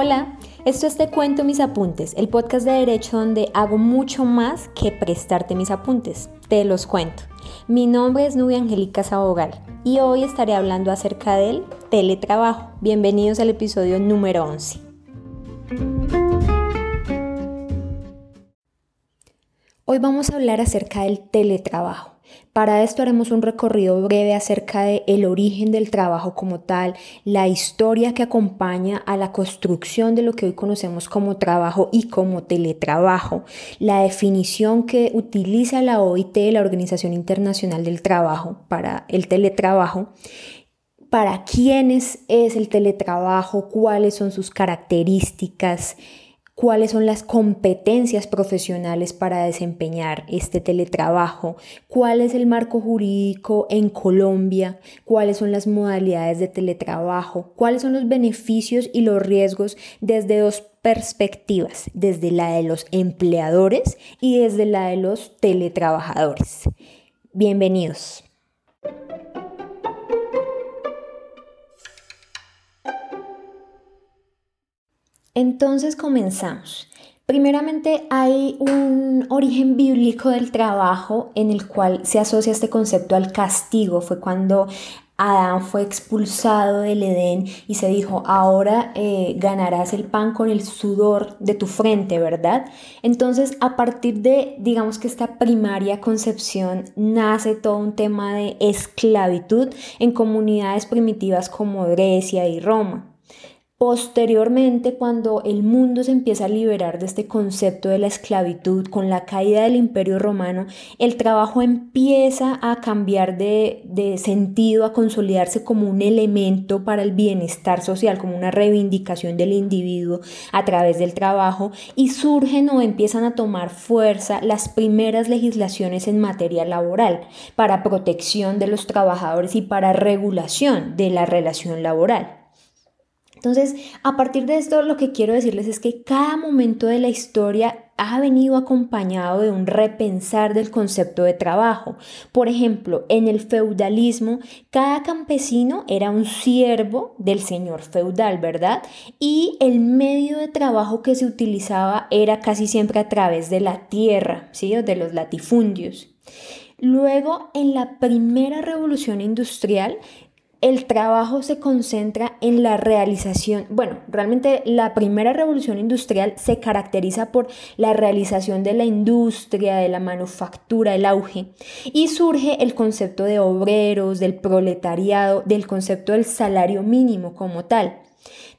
Hola, esto es Te Cuento Mis Apuntes, el podcast de Derecho donde hago mucho más que prestarte mis apuntes. Te los cuento. Mi nombre es Nubia Angélica Sabogal y hoy estaré hablando acerca del teletrabajo. Bienvenidos al episodio número 11. Hoy vamos a hablar acerca del teletrabajo. Para esto haremos un recorrido breve acerca del el origen del trabajo como tal, la historia que acompaña a la construcción de lo que hoy conocemos como trabajo y como teletrabajo, la definición que utiliza la OIT, la Organización Internacional del Trabajo, para el teletrabajo, para quiénes es el teletrabajo, cuáles son sus características, cuáles son las competencias profesionales para desempeñar este teletrabajo, cuál es el marco jurídico en Colombia, cuáles son las modalidades de teletrabajo, cuáles son los beneficios y los riesgos desde dos perspectivas, desde la de los empleadores y desde la de los teletrabajadores. Bienvenidos. Entonces comenzamos. Primeramente hay un origen bíblico del trabajo en el cual se asocia este concepto al castigo. Fue cuando Adán fue expulsado del Edén y se dijo, ahora eh, ganarás el pan con el sudor de tu frente, ¿verdad? Entonces, a partir de, digamos que esta primaria concepción, nace todo un tema de esclavitud en comunidades primitivas como Grecia y Roma. Posteriormente, cuando el mundo se empieza a liberar de este concepto de la esclavitud con la caída del imperio romano, el trabajo empieza a cambiar de, de, sentido, a consolidarse como un elemento para el bienestar social, como una reivindicación del individuo a través del trabajo y surgen o empiezan a tomar fuerza las primeras legislaciones en materia laboral para protección de los trabajadores y para regulación de la relación laboral. Entonces, a partir de esto, lo que quiero decirles es que cada momento de la historia ha venido acompañado de un repensar del concepto de trabajo. Por ejemplo, en el feudalismo, cada campesino era un siervo del señor feudal, ¿verdad? Y el medio de trabajo que se utilizaba era casi siempre a través de la tierra, ¿sí? De los latifundios. Luego, en la primera revolución industrial, el trabajo se concentra en la realización, bueno, realmente la primera revolución industrial se caracteriza por la realización de la industria, de la manufactura, el auge, y surge el concepto de obreros, del proletariado, del concepto del salario mínimo como tal.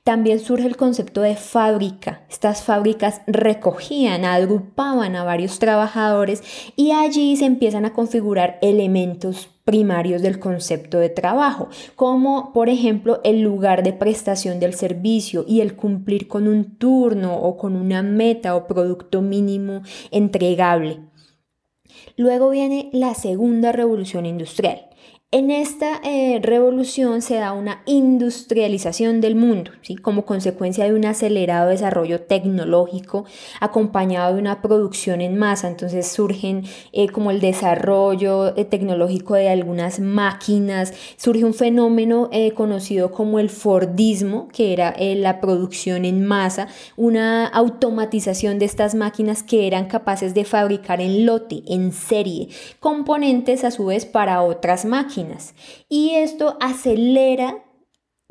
También surge el concepto de fábrica. Estas fábricas recogían, agrupaban a varios trabajadores y allí se empiezan a configurar elementos primarios del concepto de trabajo, como por ejemplo el lugar de prestación del servicio y el cumplir con un turno o con una meta o producto mínimo entregable. Luego viene la segunda revolución industrial. En esta eh, revolución se da una industrialización del mundo, ¿sí? como consecuencia de un acelerado desarrollo tecnológico acompañado de una producción en masa. Entonces surgen eh, como el desarrollo eh, tecnológico de algunas máquinas, surge un fenómeno conocido como el Fordismo, que era la producción en masa, una automatización de estas máquinas que eran capaces de fabricar en lote, en serie, componentes a su vez para otras máquinas y esto acelera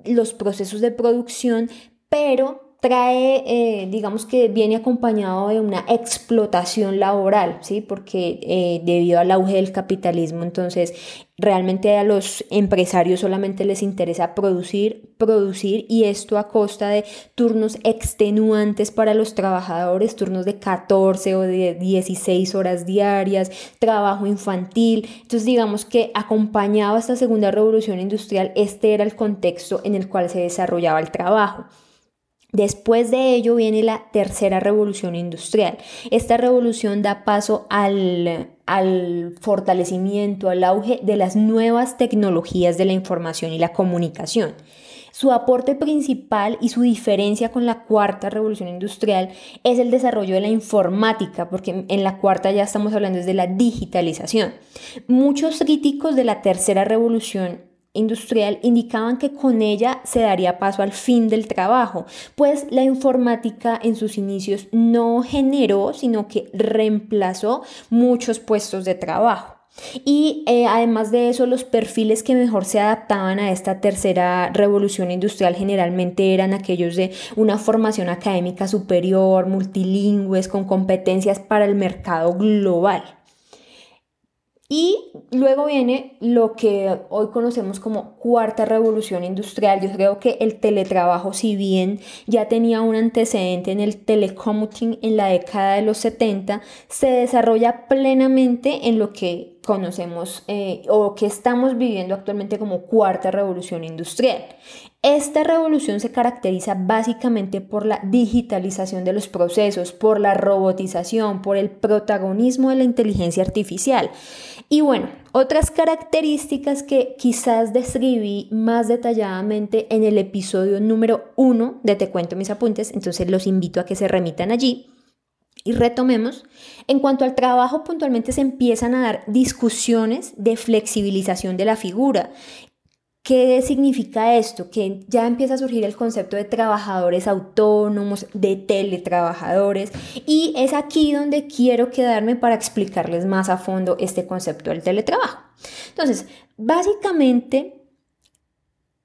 los procesos de producción, pero trae, eh, digamos que viene acompañado de una explotación laboral, ¿sí? Porque eh, debido al auge del capitalismo, entonces realmente a los empresarios solamente les interesa producir, producir y esto a costa de turnos extenuantes para los trabajadores, turnos de 14 o de 16 horas diarias, trabajo infantil. Entonces digamos que acompañado a esta segunda revolución industrial, este era el contexto en el cual se desarrollaba el trabajo. Después de ello viene la tercera revolución industrial. Esta revolución da paso al, al, fortalecimiento, al auge de las nuevas tecnologías de la información y la comunicación. Su aporte principal y su diferencia con la cuarta revolución industrial es el desarrollo de la informática, porque en la cuarta ya estamos hablando de la digitalización. Muchos críticos de la tercera revolución industrial indicaban que con ella se daría paso al fin del trabajo, pues la informática en sus inicios no generó, sino que reemplazó muchos puestos de trabajo. Y eh, además de eso, los perfiles que mejor se adaptaban a esta tercera revolución industrial generalmente eran aquellos de una formación académica superior, multilingües, con competencias para el mercado global. Y luego viene lo que hoy conocemos como cuarta revolución industrial. Yo creo que el teletrabajo, si bien ya tenía un antecedente en el telecommuting en la década de los 70, se desarrolla plenamente en lo que conocemos eh, o que estamos viviendo actualmente como cuarta revolución industrial. Esta revolución se caracteriza básicamente por la digitalización de los procesos, por la robotización, por el protagonismo de la inteligencia artificial. Y bueno, otras características que quizás describí más detalladamente en el episodio número uno de Te cuento mis apuntes, entonces los invito a que se remitan allí. Y retomemos, en cuanto al trabajo puntualmente se empiezan a dar discusiones de flexibilización de la figura. ¿Qué significa esto? Que ya empieza a surgir el concepto de trabajadores autónomos, de teletrabajadores, y es aquí donde quiero quedarme para explicarles más a fondo este concepto del teletrabajo. Entonces, básicamente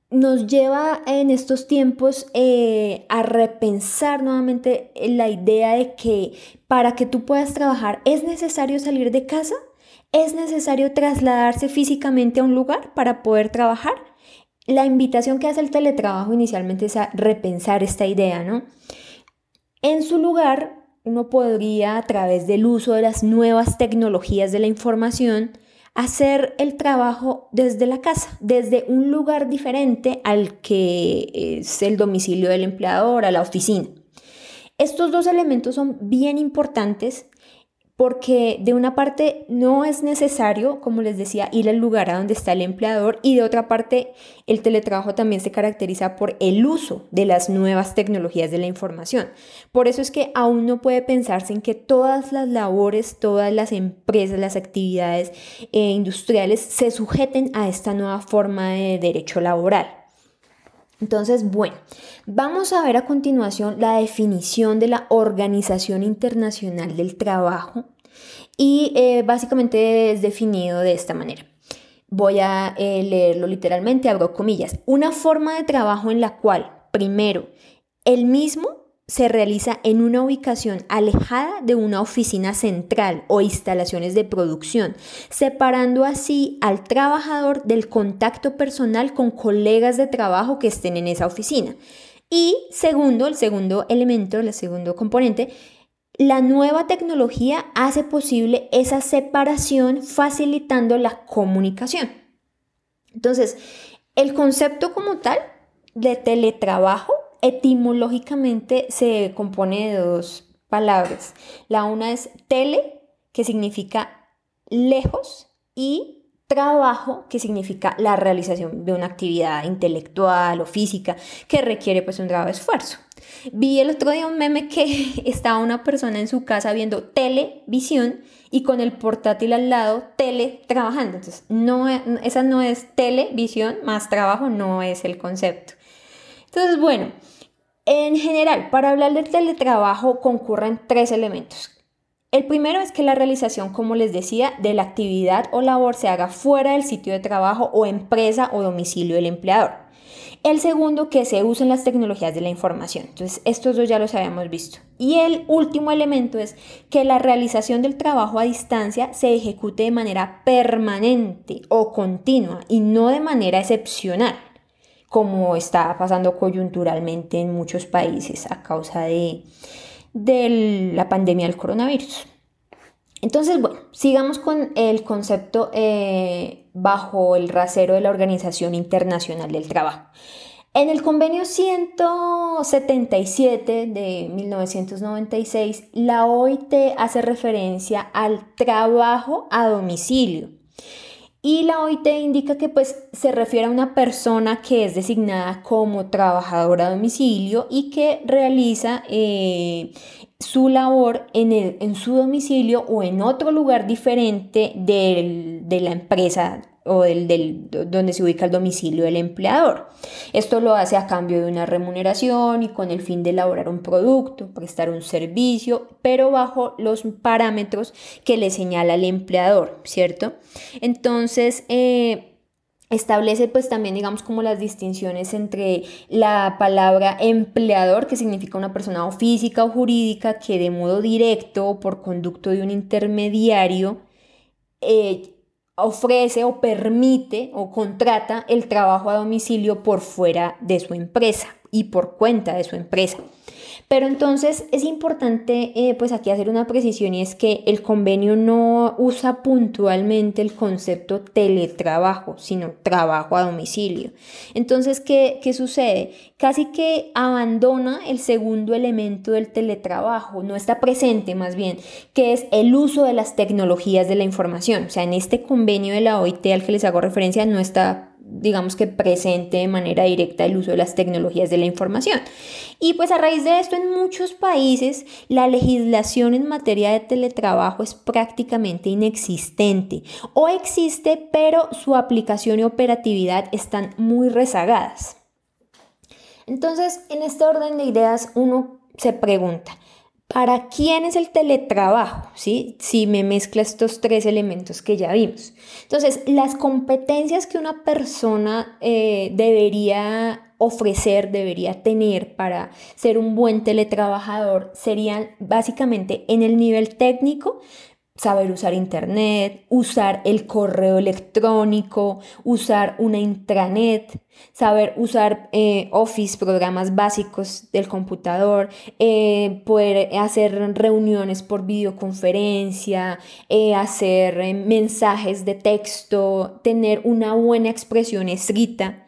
nos lleva en estos tiempos eh, a repensar nuevamente la idea de que para que tú puedas trabajar es necesario salir de casa, es necesario trasladarse físicamente a un lugar para poder trabajar. La invitación que hace el teletrabajo inicialmente es a repensar esta idea, ¿no? En su lugar, uno podría a través del uso de las nuevas tecnologías de la información, hacer el trabajo desde la casa, desde un lugar diferente al que es el domicilio del empleador, a la oficina. Estos dos elementos son bien importantes porque de una parte no es necesario, como les decía, ir al lugar a donde está el empleador y de otra parte el teletrabajo también se caracteriza por el uso de las nuevas tecnologías de la información. Por eso es que aún no puede pensarse en que todas las labores, todas las empresas, las actividades eh, industriales se sujeten a esta nueva forma de derecho laboral. Entonces, bueno, vamos a ver a continuación la definición de la Organización Internacional del Trabajo y eh, básicamente es definido de esta manera. Voy a eh, leerlo literalmente, abro comillas. Una forma de trabajo en la cual, primero, el mismo se realiza en una ubicación alejada de una oficina central o instalaciones de producción, separando así al trabajador del contacto personal con colegas de trabajo que estén en esa oficina. Y segundo, el segundo elemento, el segundo componente, la nueva tecnología hace posible esa separación facilitando la comunicación. Entonces, el concepto como tal de teletrabajo etimológicamente se compone de dos palabras. La una es tele, que significa lejos, y trabajo, que significa la realización de una actividad intelectual o física que requiere pues un grave esfuerzo. Vi el otro día un meme que estaba una persona en su casa viendo televisión y con el portátil al lado tele trabajando. Entonces, no, esa no es televisión más trabajo, no es el concepto. Entonces, bueno, en general, para hablar del teletrabajo concurren tres elementos. El primero es que la realización, como les decía, de la actividad o labor se haga fuera del sitio de trabajo o empresa o domicilio del empleador. El segundo, que se usen las tecnologías de la información. Entonces, estos dos ya los habíamos visto. Y el último elemento es que la realización del trabajo a distancia se ejecute de manera permanente o continua y no de manera excepcional como está pasando coyunturalmente en muchos países a causa de, la pandemia del coronavirus. Entonces, bueno, sigamos con el concepto eh, bajo el rasero de la Organización Internacional del Trabajo. En el convenio 177 de 1996, la OIT hace referencia al trabajo a domicilio y la OIT indica que pues se refiere a una persona que es designada como trabajadora a domicilio y que realiza eh, su labor en, en, su domicilio o en otro lugar diferente de la empresa o del, del, donde se ubica el domicilio del empleador. Esto lo hace a cambio de una remuneración y con el fin de elaborar un producto, prestar un servicio, pero bajo los parámetros que le señala el empleador, ¿cierto? Entonces, eh, establece pues también digamos como las distinciones entre la palabra empleador que significa una persona o física o jurídica que de modo directo o por conducto de un intermediario eh, ofrece o permite o contrata el trabajo a domicilio por fuera de su empresa y por cuenta de su empresa. Pero entonces es importante eh, pues aquí hacer una precisión y es que el convenio no usa puntualmente el concepto teletrabajo, sino trabajo a domicilio. Entonces, ¿qué, qué sucede? Casi que abandona el segundo elemento del teletrabajo, no está presente más bien, que es el uso de las tecnologías de la información. O sea, en este convenio de la OIT al que les hago referencia no está digamos que presente de manera directa el uso de las tecnologías de la información. Y pues a raíz de esto en muchos países la legislación en materia de teletrabajo es prácticamente inexistente o existe pero su aplicación y operatividad están muy rezagadas. Entonces, en este orden de ideas uno se pregunta, ¿Para quién es el teletrabajo? ¿Sí? Si me mezcla estos tres elementos que ya vimos. Entonces, las competencias que una persona eh, debería ofrecer, debería tener para ser un buen teletrabajador serían básicamente en el nivel técnico, saber usar internet, usar el correo electrónico, usar una intranet, saber usar eh, Office, programas básicos del computador, eh, poder hacer reuniones por videoconferencia, eh, hacer mensajes de texto, tener una buena expresión escrita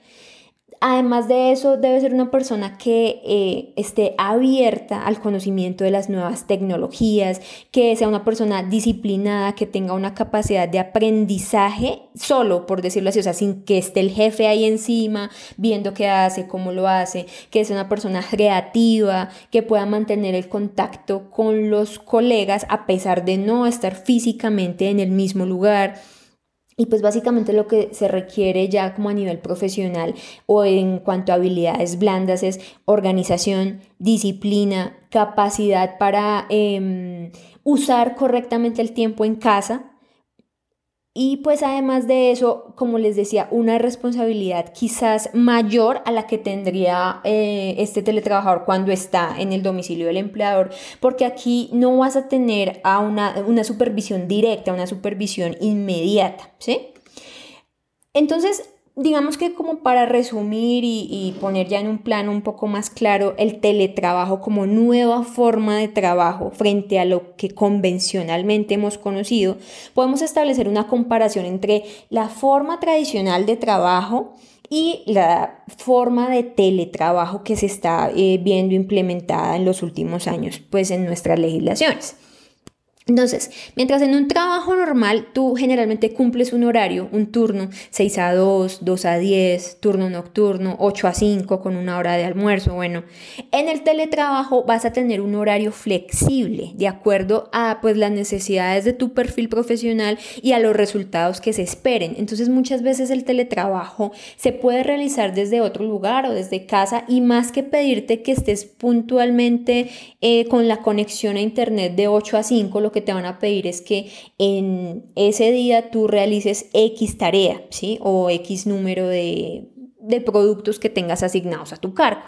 Además de eso, debe ser una persona que eh, esté abierta al conocimiento de las nuevas tecnologías, que sea una persona disciplinada, que tenga una capacidad de aprendizaje solo, por decirlo así, o sea, sin que esté el jefe ahí encima viendo qué hace, cómo lo hace, que sea una persona creativa, que pueda mantener el contacto con los colegas a pesar de no estar físicamente en el mismo lugar y pues básicamente lo que se requiere ya como a nivel profesional o en cuanto a habilidades blandas es organización, disciplina, capacidad para em, usar correctamente el tiempo en casa, y pues además de eso, como les decía, una responsabilidad quizás mayor a la que tendría eh, este teletrabajador cuando está en el domicilio del empleador, porque aquí no vas a tener a una, una supervisión directa, una supervisión inmediata, ¿sí? Entonces, digamos que como para resumir y, poner ya en un plano un poco más claro el teletrabajo como nueva forma de trabajo frente a lo que convencionalmente hemos conocido, podemos establecer una comparación entre la forma tradicional de trabajo y la forma de teletrabajo que se está eh, viendo implementada en los últimos años pues en nuestras legislaciones. Entonces, mientras en un trabajo normal tú generalmente cumples un horario, un turno, 6 a 2, 2 a 10, turno nocturno, 8 a 5 con una hora de almuerzo, bueno, en el teletrabajo vas a tener un horario flexible de acuerdo a pues las necesidades de tu perfil profesional y a los resultados que se esperen. Entonces, muchas veces el teletrabajo se puede realizar desde otro lugar o desde casa y más que pedirte que estés puntualmente eh, con la conexión a internet de 8 a 5, lo que te van a pedir es que en ese día tú realices X tarea, ¿sí? O X número de, productos que tengas asignados a tu cargo.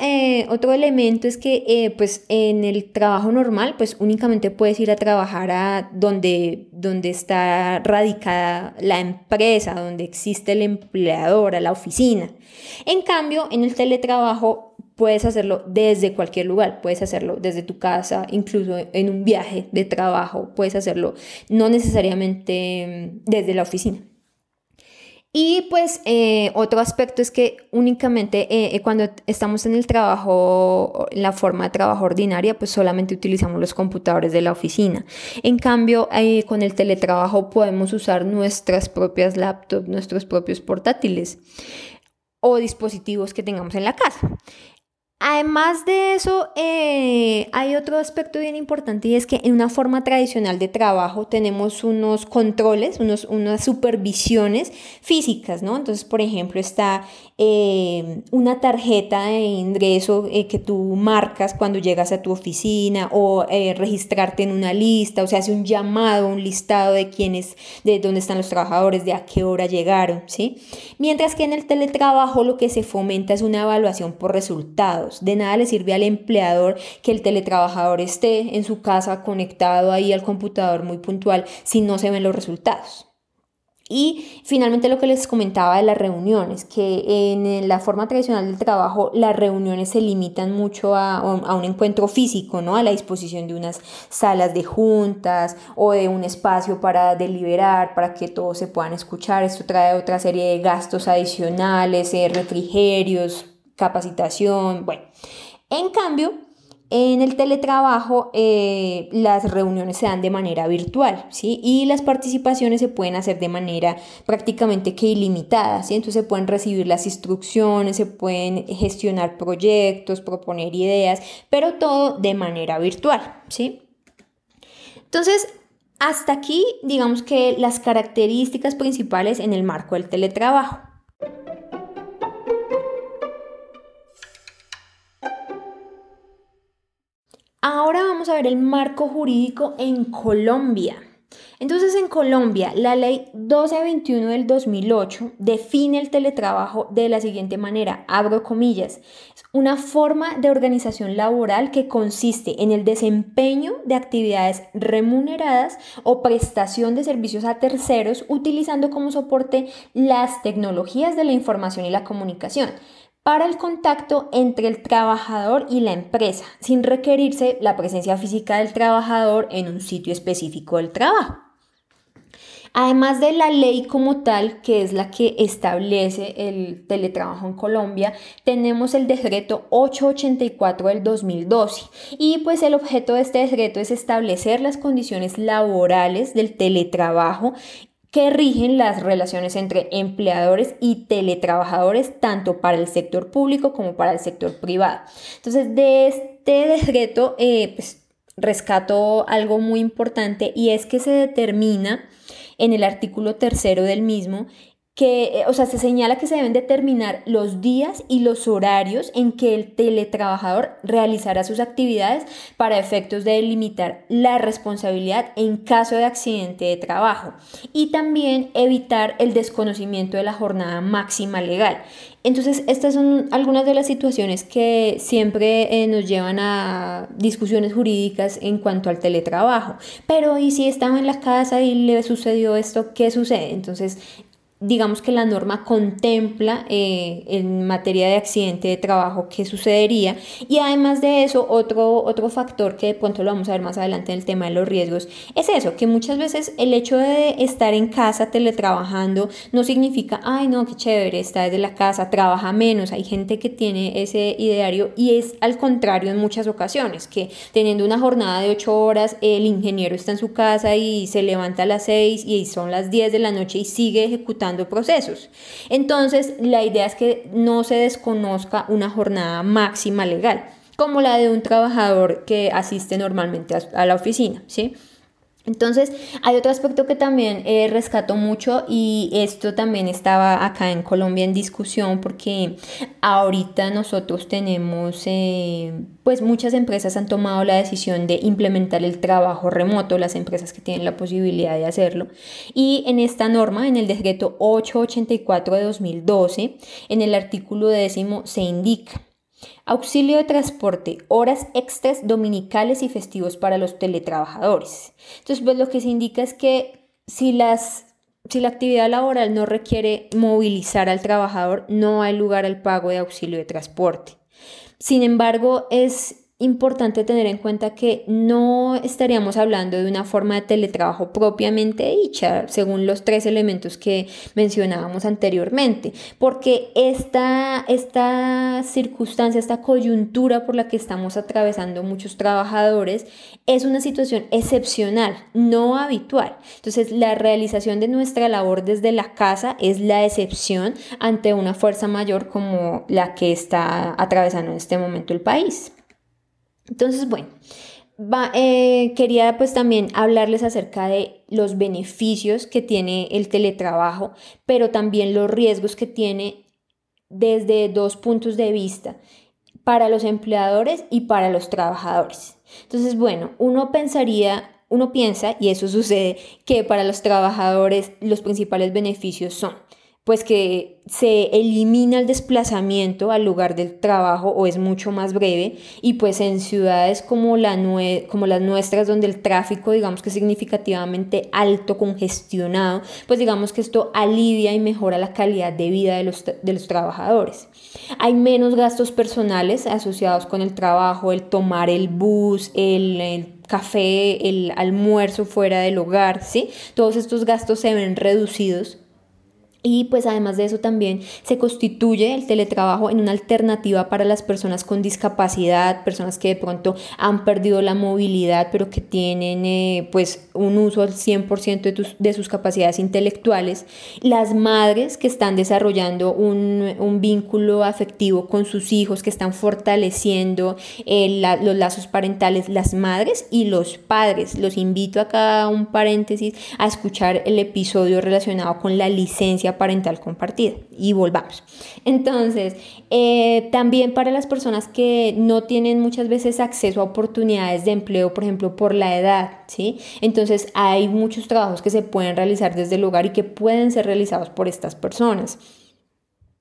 Eh, otro elemento es que eh, pues en el trabajo normal pues únicamente puedes ir a trabajar a donde, donde está radicada la empresa, donde existe el empleador, a la oficina. En cambio, en el teletrabajo Puedes hacerlo desde cualquier lugar, puedes hacerlo desde tu casa, incluso en un viaje de trabajo, puedes hacerlo no necesariamente mm, desde la oficina. Y pues eh, otro aspecto es que únicamente eh, eh, cuando estamos en el trabajo, en la forma de trabajo ordinaria, pues solamente utilizamos los computadores de la oficina. En cambio, con el teletrabajo podemos usar nuestras propias laptops, nuestros propios portátiles o dispositivos que tengamos en la casa. Además de eso, eh, hay otro aspecto bien importante y es que en una forma tradicional de trabajo tenemos unos controles, unos, unas supervisiones físicas, ¿no? Entonces, por ejemplo, está eh, una tarjeta de ingreso eh, que tú marcas cuando llegas a tu oficina o registrarte en una lista, o se hace un llamado, un listado de quiénes, de dónde están los trabajadores, de a qué hora llegaron, ¿sí? Mientras que en el teletrabajo lo que se fomenta es una evaluación por resultados de nada le sirve al empleador que el teletrabajador esté en su casa conectado ahí al computador muy puntual si no se ven los resultados. Y finalmente lo que les comentaba de las reuniones, que en la forma tradicional del trabajo las reuniones se limitan mucho a, un encuentro físico, ¿no? A la disposición de unas salas de juntas o de un espacio para deliberar, para que todos se puedan escuchar. Esto trae otra serie de gastos adicionales, eh, refrigerios, capacitación, bueno. En cambio, en el teletrabajo eh, las reuniones se dan de manera virtual, ¿sí? Y las participaciones se pueden hacer de manera prácticamente que ilimitada, ¿sí? Entonces se pueden recibir las instrucciones, se pueden gestionar proyectos, proponer ideas, pero todo de manera virtual, ¿sí? Entonces, hasta aquí, digamos que las características principales en el marco del teletrabajo. Ahora vamos a ver el marco jurídico en Colombia. Entonces en Colombia la ley 1221 del 2008 define el teletrabajo de la siguiente manera, abro comillas, es una forma de organización laboral que consiste en el desempeño de actividades remuneradas o prestación de servicios a terceros utilizando como soporte las tecnologías de la información y la comunicación para el contacto entre el trabajador y la empresa, sin requerirse la presencia física del trabajador en un sitio específico del trabajo. Además de la ley como tal, que es la que establece el teletrabajo en Colombia, tenemos el decreto 884 del 2012 y pues el objeto de este decreto es establecer las condiciones laborales del teletrabajo que rigen las relaciones entre empleadores y teletrabajadores, tanto para el sector público como para el sector privado. Entonces, de este decreto, eh, pues, rescato algo muy importante y es que se determina en el artículo tercero del mismo que, eh, o sea, se señala que se deben determinar los días y los horarios en que el teletrabajador realizará sus actividades para efectos de delimitar la responsabilidad en caso de accidente de trabajo y también evitar el desconocimiento de la jornada máxima legal. Entonces, estas son algunas de las situaciones que siempre eh, nos llevan a discusiones jurídicas en cuanto al teletrabajo. Pero, ¿y si estaba en la casa y le sucedió esto? ¿Qué sucede? Entonces, digamos que la norma contempla eh, en materia de accidente de trabajo qué sucedería. Y además de eso otro, otro factor que de pronto lo vamos a ver más adelante en el tema de los riesgos es eso, que muchas veces el hecho de estar en casa teletrabajando no significa, ay no, qué chévere, está desde la casa, trabaja menos, hay gente que tiene ese ideario y es al contrario en muchas ocasiones, que teniendo una jornada de 8 horas el ingeniero está en su casa y se levanta a las 6 y son las 10 de la noche y sigue ejecutando procesos. Entonces, la idea es que no se desconozca una jornada máxima legal, como la de un trabajador que asiste normalmente a, la oficina, ¿sí? Entonces, hay otro aspecto que también eh, rescato mucho y esto también estaba acá en Colombia en discusión porque ahorita nosotros tenemos, eh, pues muchas empresas han tomado la decisión de implementar el trabajo remoto, las empresas que tienen la posibilidad de hacerlo. Y en esta norma, en el decreto 884 de 2012, en el artículo décimo se indica Auxilio de transporte, horas extras dominicales y festivos para los teletrabajadores. Entonces, pues lo que se indica es que si, las, si la actividad laboral no requiere movilizar al trabajador, no hay lugar al pago de auxilio de transporte. Sin embargo, es importante tener en cuenta que no estaríamos hablando de una forma de teletrabajo propiamente dicha, según los tres elementos que mencionábamos anteriormente, porque esta, esta circunstancia, esta coyuntura por la que estamos atravesando muchos trabajadores es una situación excepcional, no habitual. Entonces, la realización de nuestra labor desde la casa es la excepción ante una fuerza mayor como la que está atravesando en este momento el país. Entonces, bueno, eh, quería pues también hablarles acerca de los beneficios que tiene el teletrabajo, pero también los riesgos que tiene desde dos puntos de vista, para los empleadores y para los trabajadores. Entonces, bueno, uno pensaría, uno piensa, y eso sucede, que para los trabajadores los principales beneficios son pues que se elimina el desplazamiento al lugar del trabajo o es mucho más breve y pues en ciudades como, la como las nuestras donde el tráfico digamos que es significativamente alto, congestionado, pues digamos que esto alivia y mejora la calidad de vida de los, de los trabajadores. Hay menos gastos personales asociados con el trabajo, el tomar el bus, el, el café, el almuerzo fuera del hogar, ¿sí? Todos estos gastos se ven reducidos y pues además de eso también se constituye el teletrabajo en una alternativa para las personas con discapacidad, personas que de pronto han perdido la movilidad pero que tienen eh, pues un uso al 100% de, de, sus capacidades intelectuales. Las madres que están desarrollando un, un vínculo afectivo con sus hijos, que están fortaleciendo eh, los lazos parentales, las madres y los padres. Los invito acá a un paréntesis a escuchar el episodio relacionado con la licencia parental compartida. Y volvamos. Entonces, eh, también para las personas que no tienen muchas veces acceso a oportunidades de empleo, por ejemplo, por la edad, ¿sí? Entonces, hay muchos trabajos que se pueden realizar desde el hogar y que pueden ser realizados por estas personas.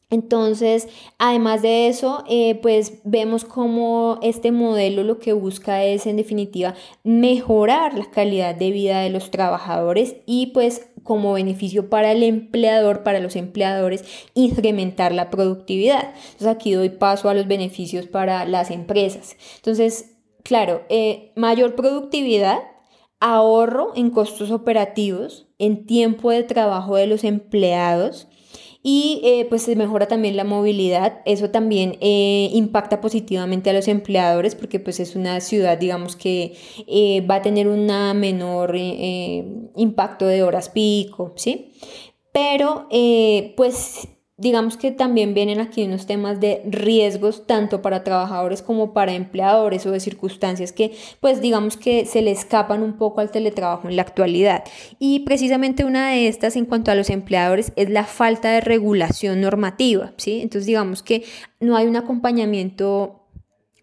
Entonces, además de eso, eh, pues vemos cómo este modelo lo que busca es, en definitiva, mejorar la calidad de vida de los trabajadores y pues como beneficio para el empleador, para los empleadores, incrementar la productividad. Entonces, aquí doy paso a los beneficios para las empresas. Entonces, claro, eh, mayor productividad, ahorro en costos operativos, en tiempo de trabajo de los empleados, y eh, pues se mejora también la movilidad. Eso también eh, impacta positivamente a los empleadores porque pues es una ciudad, digamos, que eh, va a tener un menor impacto de horas pico, ¿sí? Pero pues digamos que también vienen aquí unos temas de riesgos tanto para trabajadores como para empleadores o de circunstancias que pues digamos que se le escapan un poco al teletrabajo en la actualidad. Y precisamente una de estas en cuanto a los empleadores es la falta de regulación normativa, ¿sí? Entonces digamos que no hay un acompañamiento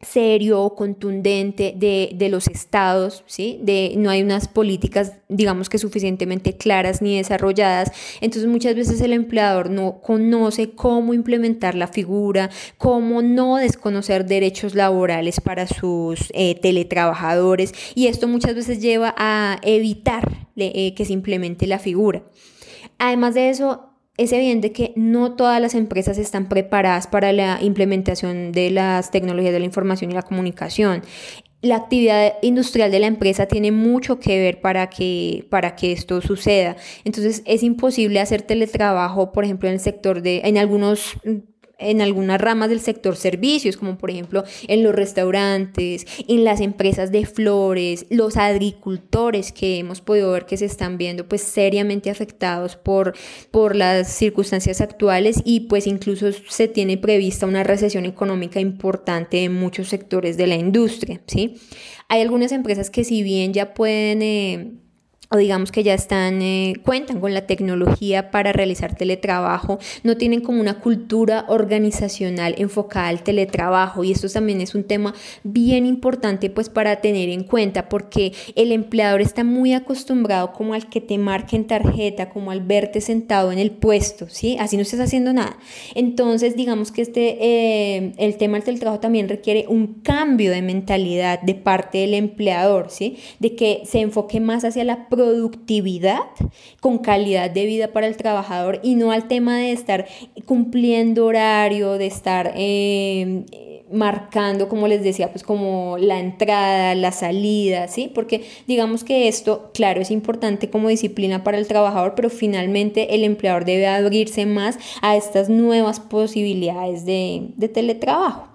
serio, contundente de, los estados, ¿sí? De, no hay unas políticas, digamos que suficientemente claras ni desarrolladas. Entonces muchas veces el empleador no conoce cómo implementar la figura, cómo no desconocer derechos laborales para sus eh, teletrabajadores y esto muchas veces lleva a evitar eh, que se implemente la figura. Además de eso, es evidente que no todas las empresas están preparadas para la implementación de las tecnologías de la información y la comunicación. La actividad industrial de la empresa tiene mucho que ver para que, para que esto suceda. Entonces es imposible hacer teletrabajo, por ejemplo, en el sector de, en algunos en algunas ramas del sector servicios, como por ejemplo en los restaurantes, en las empresas de flores, los agricultores que hemos podido ver que se están viendo pues seriamente afectados por, por las circunstancias actuales y pues incluso se tiene prevista una recesión económica importante en muchos sectores de la industria, ¿sí? Hay algunas empresas que si bien ya pueden... Eh, o digamos que ya están, eh, cuentan con la tecnología para realizar teletrabajo, no tienen como una cultura organizacional enfocada al teletrabajo y esto también es un tema bien importante pues para tener en cuenta porque el empleador está muy acostumbrado como al que te marquen tarjeta, como al verte sentado en el puesto, ¿sí? Así no estás haciendo nada. Entonces digamos que este, eh, el tema del teletrabajo también requiere un cambio de mentalidad de parte del empleador, ¿sí? De que se enfoque más hacia la productividad con calidad de vida para el trabajador y no al tema de estar cumpliendo horario, de estar... Eh, marcando, como les decía, pues como la entrada, la salida, ¿sí? Porque digamos que esto, claro, es importante como disciplina para el trabajador, pero finalmente el empleador debe abrirse más a estas nuevas posibilidades de, de teletrabajo.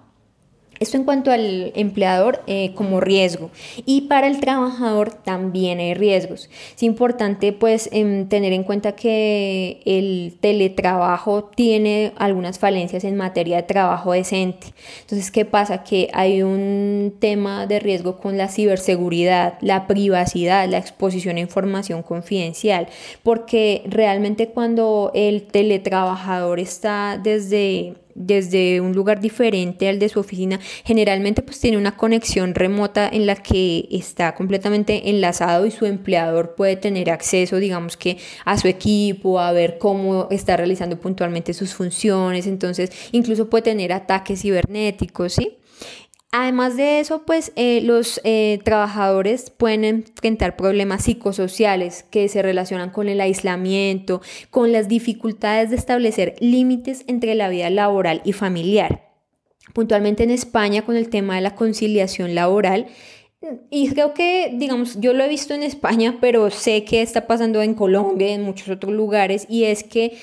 Esto en cuanto al empleador eh, como riesgo y para el trabajador también hay riesgos. Es importante pues em, tener en cuenta que el teletrabajo tiene algunas falencias en materia de trabajo decente. Entonces, ¿qué pasa? Que hay un tema de riesgo con la ciberseguridad, la privacidad, la exposición a información confidencial, porque realmente cuando el teletrabajador está desde desde un lugar diferente al de su oficina, generalmente pues tiene una conexión remota en la que está completamente enlazado y su empleador puede tener acceso, digamos que a su equipo, a ver cómo está realizando puntualmente sus funciones, entonces incluso puede tener ataques cibernéticos, ¿sí? Además de eso, pues eh, los eh, trabajadores pueden enfrentar problemas psicosociales que se relacionan con el aislamiento, con las dificultades de establecer límites entre la vida laboral y familiar. Puntualmente en España con el tema de la conciliación laboral, y creo que, digamos, yo lo he visto en España, pero sé que está pasando en Colombia en muchos otros lugares, y es que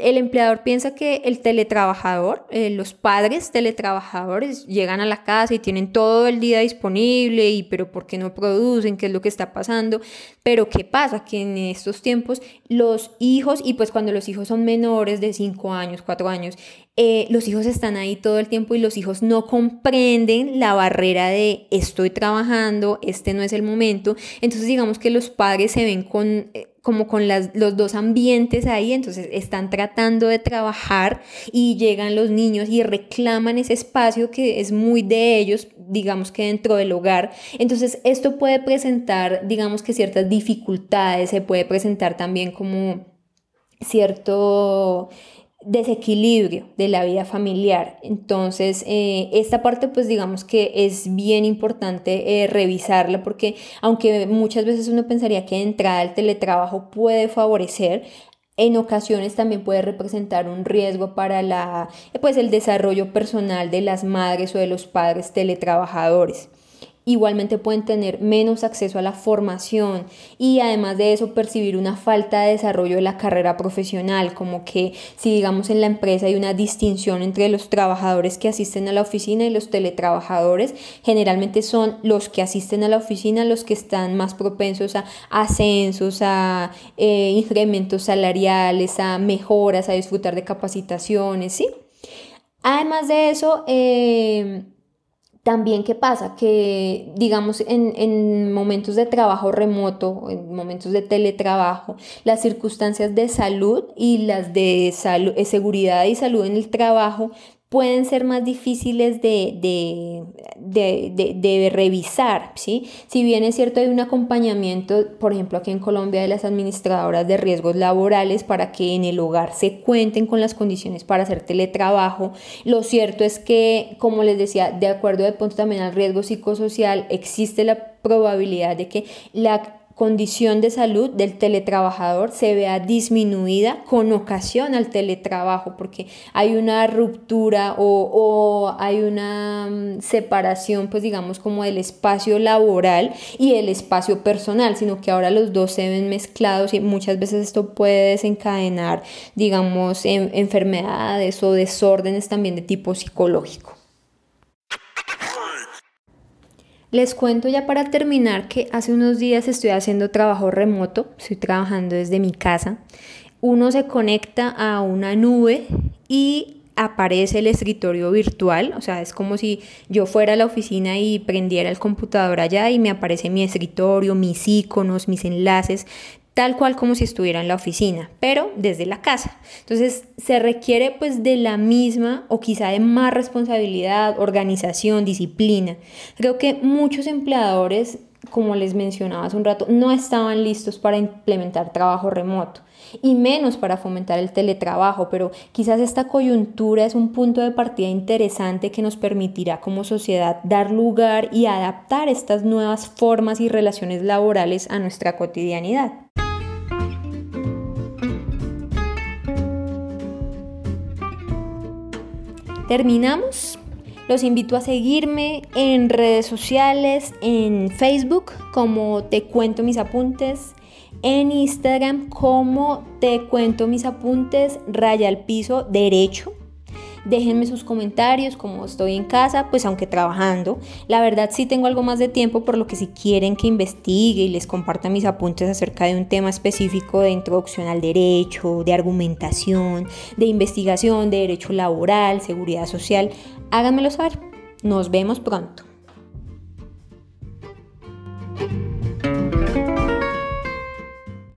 el empleador piensa que el teletrabajador, eh, los padres teletrabajadores llegan a la casa y tienen todo el día disponible y pero ¿por qué no producen? ¿Qué es lo que está pasando? Pero ¿qué pasa? Que en estos tiempos los hijos, y pues cuando los hijos son menores de 5 años, 4 años, eh, los hijos están ahí todo el tiempo y los hijos no comprenden la barrera de estoy trabajando, este no es el momento. Entonces digamos que los padres se ven con... Eh, como con los dos ambientes ahí, entonces están tratando de trabajar y llegan los niños y reclaman ese espacio que es muy de ellos, digamos que dentro del hogar. Entonces esto puede presentar, digamos que ciertas dificultades, se puede presentar también como cierto desequilibrio de la vida familiar. Entonces, eh, esta parte pues digamos que es bien importante eh, revisarla porque aunque muchas veces uno pensaría que de entrada el teletrabajo puede favorecer, en ocasiones también puede representar un riesgo para la, pues, el desarrollo personal de las madres o de los padres teletrabajadores igualmente pueden tener menos acceso a la formación y además de eso percibir una falta de desarrollo de la carrera profesional, como que si digamos en la empresa hay una distinción entre los trabajadores que asisten a la oficina y los teletrabajadores, generalmente son los que asisten a la oficina los que están más propensos a ascensos, a eh, incrementos salariales, a mejoras, a disfrutar de capacitaciones, ¿sí? Además de eso, eh, también, ¿qué pasa? Que, digamos, en, momentos de trabajo remoto, en momentos de teletrabajo, las circunstancias de salud y las de eh, seguridad y salud en el trabajo pueden ser más difíciles de, de, revisar, ¿sí? Si bien es cierto hay un acompañamiento, por ejemplo, aquí en Colombia de las administradoras de riesgos laborales para que en el hogar se cuenten con las condiciones para hacer teletrabajo, lo cierto es que, como les decía, de acuerdo de punto también al riesgo psicosocial, existe la probabilidad de que la condición de salud del teletrabajador se vea disminuida con ocasión al teletrabajo, porque hay una ruptura o, hay una mm, separación, pues digamos, como del espacio laboral y el espacio personal, sino que ahora los dos se ven mezclados y muchas veces esto puede desencadenar, digamos, enfermedades o desórdenes también de tipo psicológico. Les cuento ya para terminar que hace unos días estoy haciendo trabajo remoto, estoy trabajando desde mi casa. Uno se conecta a una nube y aparece el escritorio virtual, o sea, es como si yo fuera a la oficina y prendiera el computador allá y me aparece mi escritorio, mis iconos, mis enlaces, tal cual como si estuviera en la oficina, pero desde la casa. Entonces se requiere pues de la misma o quizá de más responsabilidad, organización, disciplina. Creo que muchos empleadores, como les mencionaba hace un rato, no estaban listos para implementar trabajo remoto y menos para fomentar el teletrabajo, pero quizás esta coyuntura es un punto de partida interesante que nos permitirá como sociedad dar lugar y adaptar estas nuevas formas y relaciones laborales a nuestra cotidianidad. Terminamos Los invito a seguirme en redes sociales, en Facebook como Te Cuento Mis Apuntes, en Instagram como Te Cuento Mis Apuntes, raya al piso derecho. Déjenme sus comentarios, como estoy en casa, pues aunque trabajando. La verdad sí tengo algo más de tiempo, por lo que si quieren que investigue y les comparta mis apuntes acerca de un tema específico de introducción al derecho, de argumentación, de investigación, de derecho laboral, seguridad social, háganmelo saber. Nos vemos pronto.